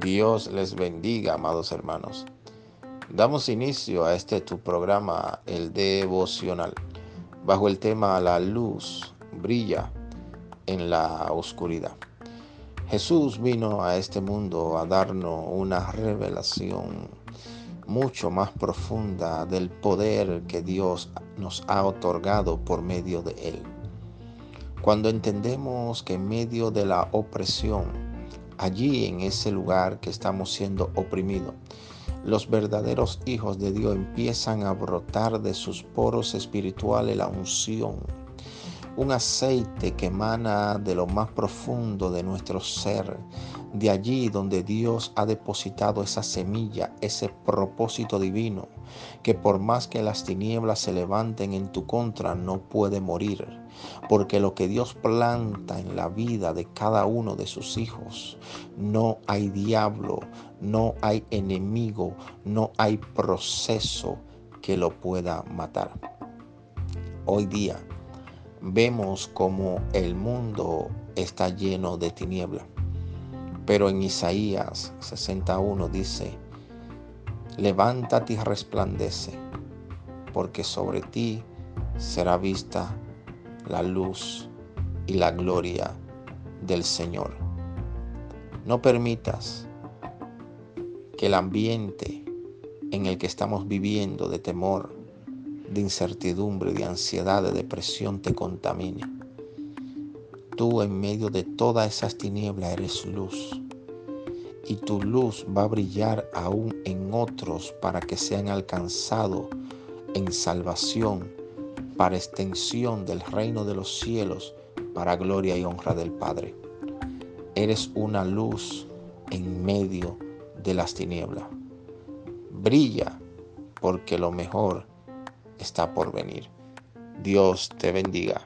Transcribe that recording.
Dios les bendiga, amados hermanos. Damos inicio a este tu programa, el devocional, bajo el tema La luz brilla en la oscuridad. Jesús vino a este mundo a darnos una revelación mucho más profunda del poder que Dios nos ha otorgado por medio de Él. Cuando entendemos que en medio de la opresión, allí en ese lugar que estamos siendo oprimidos, los verdaderos hijos de Dios empiezan a brotar de sus poros espirituales la unción, un aceite que emana de lo más profundo de nuestro ser, de allí donde Dios ha depositado esa semilla, ese propósito divino, que por más que las tinieblas se levanten en tu contra, no puede morir, porque lo que Dios planta en la vida de cada uno de sus hijos, no hay diablo, no hay enemigo, no hay proceso que lo pueda matar. Hoy día, vemos como el mundo está lleno de tiniebla. Pero en Isaías 61 dice, levántate y resplandece, porque sobre ti será vista la luz y la gloria del Señor. No permitas que el ambiente en el que estamos viviendo de temor, de incertidumbre, de ansiedad, de depresión te contamine. Tú en medio de todas esas tinieblas eres luz y tu luz va a brillar aún en otros para que sean alcanzados en salvación, para extensión del reino de los cielos, para gloria y honra del Padre. Eres una luz en medio de las tinieblas. Brilla porque lo mejor está por venir. Dios te bendiga.